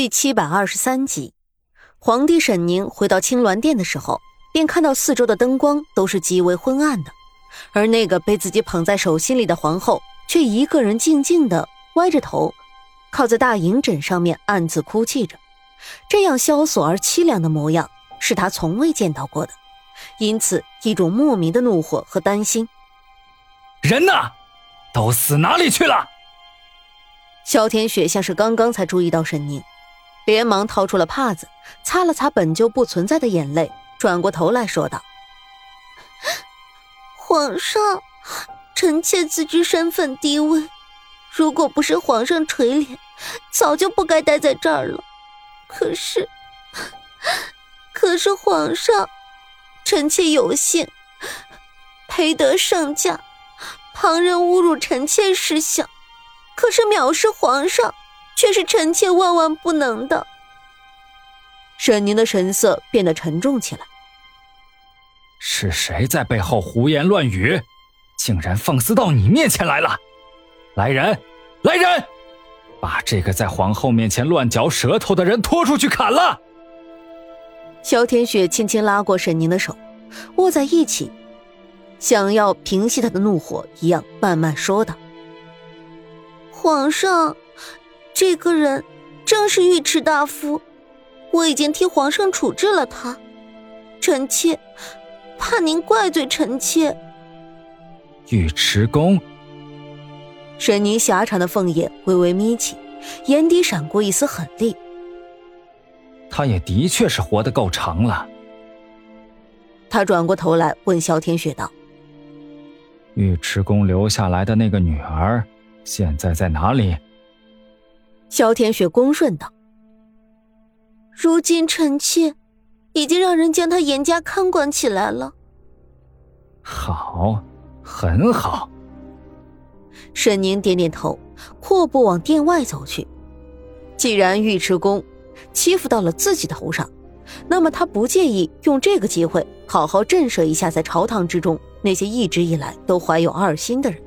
第七百二十三集，皇帝沈宁回到青鸾殿的时候，便看到四周的灯光都是极为昏暗的，而那个被自己捧在手心里的皇后，却一个人静静的歪着头，靠在大银枕上面暗自哭泣着。这样萧索而凄凉的模样，是他从未见到过的，因此一种莫名的怒火和担心。人呢？都死哪里去了？萧天雪像是刚刚才注意到沈宁，连忙掏出了帕子，擦了擦本就不存在的眼泪，转过头来说道：“皇上，臣妾自知身份低微，如果不是皇上垂怜，早就不该待在这儿了。可是，可是皇上，臣妾有幸陪得圣驾，旁人侮辱臣妾事小。”可是藐视皇上，却是臣妾万万不能的。沈宁的神色变得沉重起来。是谁在背后胡言乱语，竟然放肆到你面前来了？来人，来人，把这个在皇后面前乱嚼舌头的人拖出去砍了。萧天雪轻轻拉过沈宁的手，握在一起，想要平息他的怒火一样，慢慢说道。皇上，这个人正是尉迟大夫，我已经替皇上处置了他。臣妾怕您怪罪臣妾。尉迟恭，沈宁狭长的凤眼微微眯起，眼底闪过一丝狠厉。他也的确是活得够长了。他转过头来问萧天雪道：“尉迟恭留下来的那个女儿。”现在在哪里？萧天雪恭顺道：“如今臣妾已经让人将他严加看管起来了。”好，很好。沈宁点点头，阔步往殿外走去。既然尉迟恭欺负到了自己头上，那么他不介意用这个机会好好震慑一下在朝堂之中那些一直以来都怀有二心的人。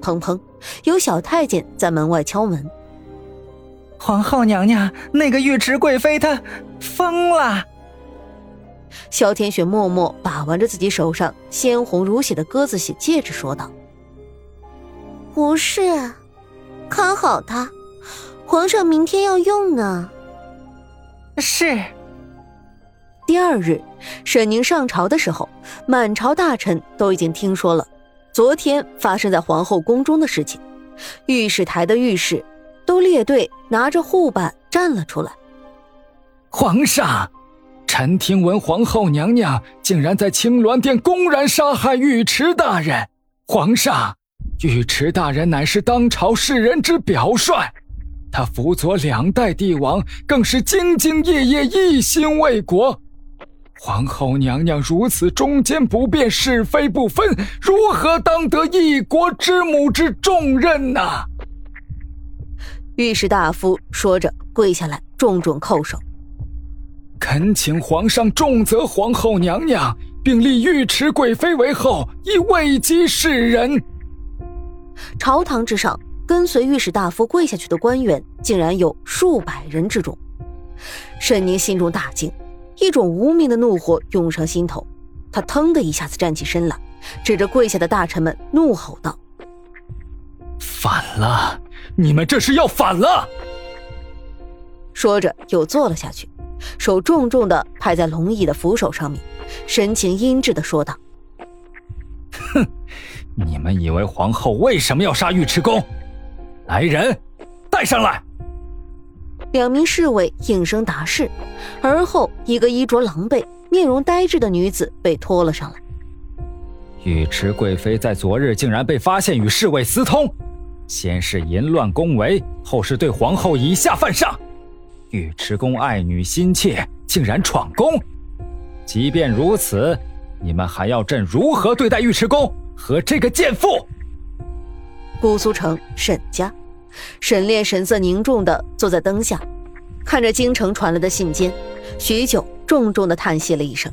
砰砰，有小太监在门外敲门。皇后娘娘，那个尉迟贵妃她疯了。萧天雪默默把玩着自己手上鲜红如血的鸽子血戒指，说道：“不是，看好它，皇上明天要用呢。”是。第二日，沈宁上朝的时候，满朝大臣都已经听说了。昨天发生在皇后宫中的事情，御史台的御史都列队拿着护板站了出来。皇上，臣听闻皇后娘娘竟然在青鸾殿公然杀害尉迟大人。皇上，尉迟大人乃是当朝世人之表率，他辅佐两代帝王，更是兢兢业业，一心为国。皇后娘娘如此忠奸不辨、是非不分，如何当得一国之母之重任呢？御史大夫说着，跪下来，重重叩首，恳请皇上重责皇后娘娘，并立尉迟贵妃为后，以慰藉世人。朝堂之上，跟随御史大夫跪下去的官员，竟然有数百人之众。沈宁心中大惊。一种无名的怒火涌上心头，他腾的一下子站起身来，指着跪下的大臣们怒吼道：“反了！你们这是要反了！”说着又坐了下去，手重重的拍在龙椅的扶手上面，神情阴鸷的说道：“哼，你们以为皇后为什么要杀尉迟恭？来人，带上来！”两名侍卫应声答是，而后一个衣着狼狈、面容呆滞的女子被拖了上来。尉迟贵妃在昨日竟然被发现与侍卫私通，先是淫乱宫闱，后是对皇后以下犯上。尉迟恭爱女心切，竟然闯宫。即便如此，你们还要朕如何对待尉迟恭和这个贱妇？姑苏城沈家。沈炼神色凝重的坐在灯下，看着京城传来的信笺，许久，重重的叹息了一声。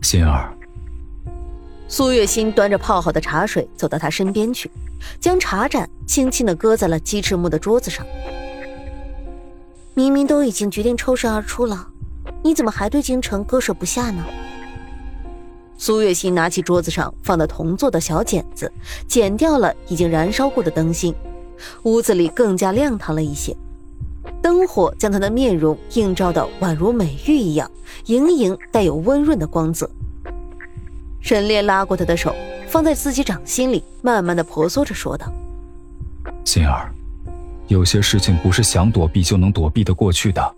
心儿。苏月心端着泡好的茶水走到他身边去，将茶盏轻轻的搁在了鸡翅木的桌子上。明明都已经决定抽身而出了，你怎么还对京城割舍不下呢？苏月心拿起桌子上放的铜做的小剪子，剪掉了已经燃烧过的灯芯，屋子里更加亮堂了一些。灯火将她的面容映照的宛如美玉一样，盈盈带有温润的光泽。沈炼拉过她的手，放在自己掌心里，慢慢的婆娑着说道：“心儿，有些事情不是想躲避就能躲避的过去的。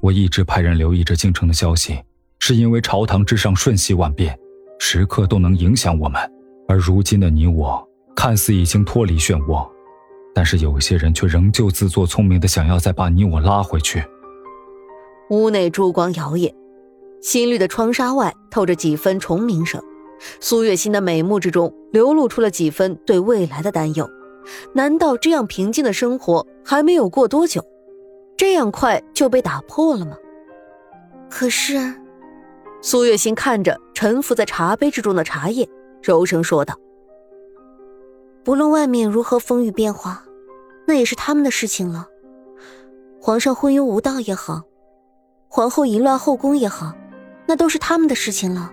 我一直派人留意着京城的消息。”是因为朝堂之上瞬息万变，时刻都能影响我们。而如今的你我，看似已经脱离漩涡，但是有些人却仍旧自作聪明的想要再把你我拉回去。屋内烛光摇曳，新绿的窗纱外透着几分虫鸣声。苏月心的美目之中流露出了几分对未来的担忧。难道这样平静的生活还没有过多久，这样快就被打破了吗？可是。苏月心看着沉浮在茶杯之中的茶叶，柔声说道：“不论外面如何风雨变化，那也是他们的事情了。皇上昏庸无道也好，皇后淫乱后宫也好，那都是他们的事情了。”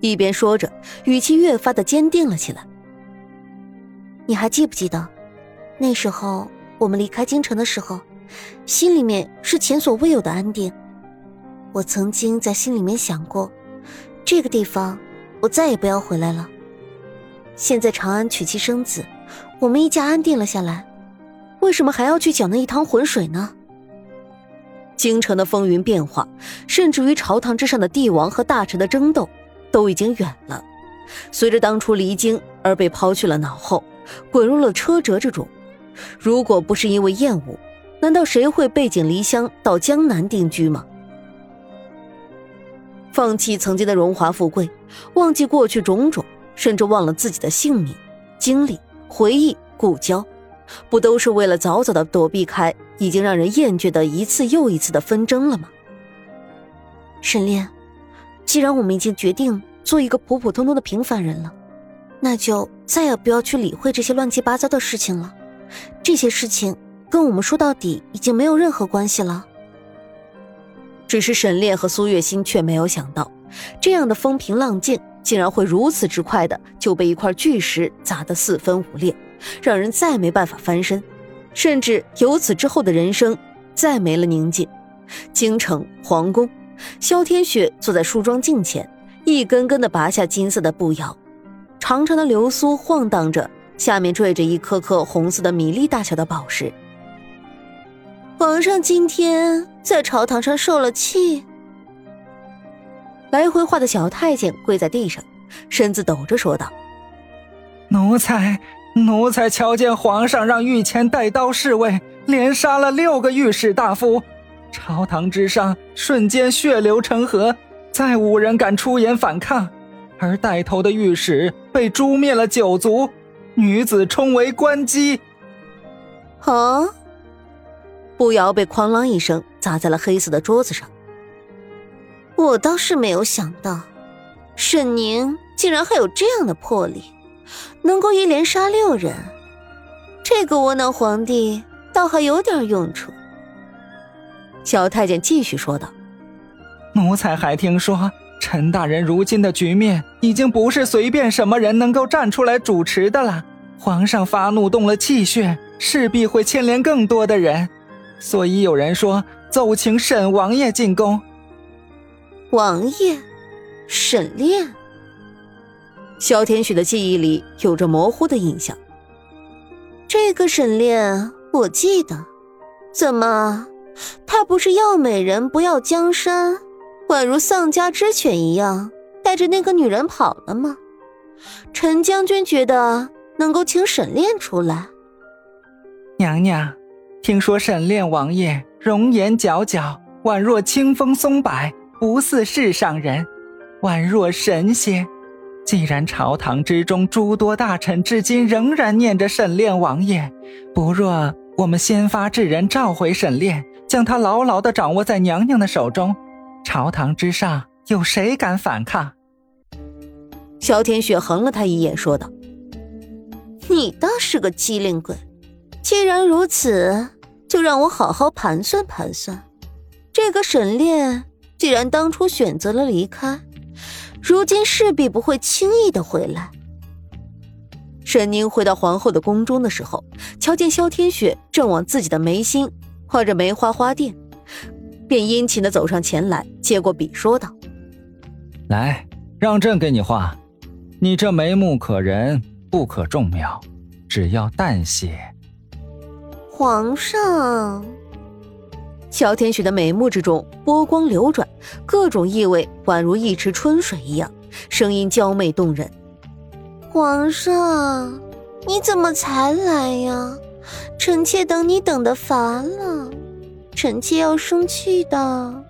一边说着，语气越发的坚定了起来。你还记不记得，那时候我们离开京城的时候，心里面是前所未有的安定。我曾经在心里面想过，这个地方我再也不要回来了。现在长安娶妻生子，我们一家安定了下来，为什么还要去搅那一汤浑水呢？京城的风云变化，甚至于朝堂之上的帝王和大臣的争斗，都已经远了。随着当初离京而被抛去了脑后，滚入了车辙之中。如果不是因为厌恶，难道谁会背井离乡到江南定居吗？放弃曾经的荣华富贵，忘记过去种种，甚至忘了自己的姓名、经历、回忆、故交，不都是为了早早的躲避开已经让人厌倦的一次又一次的纷争了吗？沈炼，既然我们已经决定做一个普普通通的平凡人了，那就再也不要去理会这些乱七八糟的事情了。这些事情跟我们说到底已经没有任何关系了。只是沈炼和苏月心却没有想到，这样的风平浪静竟然会如此之快的就被一块巨石砸得四分五裂，让人再没办法翻身，甚至由此之后的人生再没了宁静。京城皇宫，萧天雪坐在梳妆镜前，一根根的拔下金色的步摇，长长的流苏晃荡着，下面缀着一颗颗红色的米粒大小的宝石。皇上今天在朝堂上受了气。来回画的小太监跪在地上，身子抖着说道：“奴才，奴才瞧见皇上让御前带刀侍卫连杀了六个御史大夫，朝堂之上瞬间血流成河，再无人敢出言反抗，而带头的御史被诛灭了九族，女子充为官姬。”啊！步摇被哐啷一声砸在了黑色的桌子上。我倒是没有想到，沈宁竟然还有这样的魄力，能够一连杀六人。这个窝囊皇帝倒还有点用处。小太监继续说道：“奴才还听说，陈大人如今的局面已经不是随便什么人能够站出来主持的了。皇上发怒动了气血，势必会牵连更多的人。”所以有人说，奏请沈王爷进宫。王爷，沈炼。萧天雪的记忆里有着模糊的印象。这个沈炼，我记得。怎么，他不是要美人不要江山，宛如丧家之犬一样，带着那个女人跑了吗？陈将军觉得能够请沈炼出来。娘娘。听说沈炼王爷容颜皎皎，宛若清风松柏，不似世上人，宛若神仙。既然朝堂之中诸多大臣至今仍然念着沈炼王爷，不若我们先发制人，召回沈炼，将他牢牢地掌握在娘娘的手中，朝堂之上有谁敢反抗？萧天雪横了他一眼，说道：“你倒是个机灵鬼。”既然如此，就让我好好盘算盘算。这个沈炼既然当初选择了离开，如今势必不会轻易的回来。沈宁回到皇后的宫中的时候，瞧见萧天雪正往自己的眉心画着梅花花钿，便殷勤的走上前来，接过笔说道：“来，让朕给你画。你这眉目可人，不可重描，只要淡写。”皇上，乔天雪的眉目之中波光流转，各种意味宛如一池春水一样，声音娇媚动人。皇上，你怎么才来呀？臣妾等你等的烦了，臣妾要生气的。